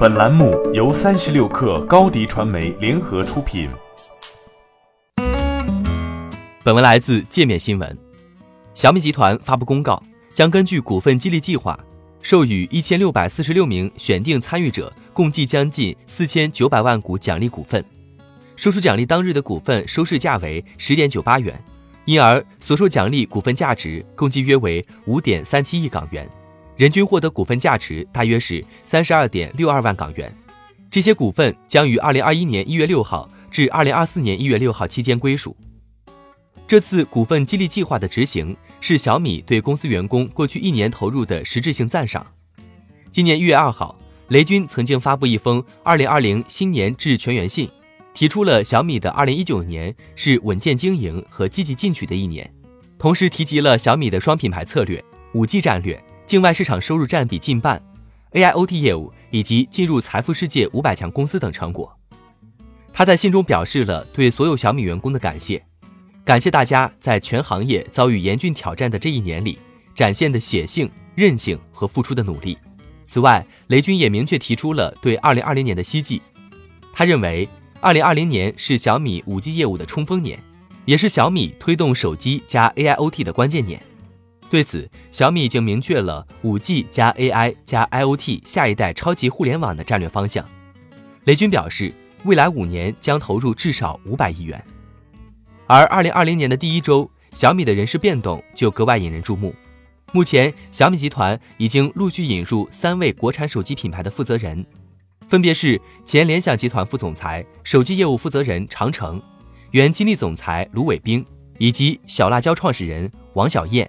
本栏目由三十六氪高低传媒联合出品。本文来自界面新闻。小米集团发布公告，将根据股份激励计划，授予一千六百四十六名选定参与者共计将近四千九百万股奖励股份。收出奖励当日的股份收市价为十点九八元，因而所受奖励股份价值共计约为五点三七亿港元。人均获得股份价值大约是三十二点六二万港元，这些股份将于二零二一年一月六号至二零二四年一月六号期间归属。这次股份激励计划的执行是小米对公司员工过去一年投入的实质性赞赏。今年一月二号，雷军曾经发布一封二零二零新年致全员信，提出了小米的二零一九年是稳健经营和积极进取的一年，同时提及了小米的双品牌策略、五 G 战略。境外市场收入占比近半，AIoT 业务以及进入财富世界五百强公司等成果。他在信中表示了对所有小米员工的感谢，感谢大家在全行业遭遇严峻挑战的这一年里展现的血性、韧性和付出的努力。此外，雷军也明确提出了对2020年的希冀。他认为，2020年是小米 5G 业务的冲锋年，也是小米推动手机加 AIoT 的关键年。对此，小米已经明确了五 G 加 AI 加 IoT 下一代超级互联网的战略方向。雷军表示，未来五年将投入至少五百亿元。而二零二零年的第一周，小米的人事变动就格外引人注目。目前，小米集团已经陆续引入三位国产手机品牌的负责人，分别是前联想集团副总裁、手机业务负责人常成，原金立总裁卢伟冰，以及小辣椒创始人王小燕。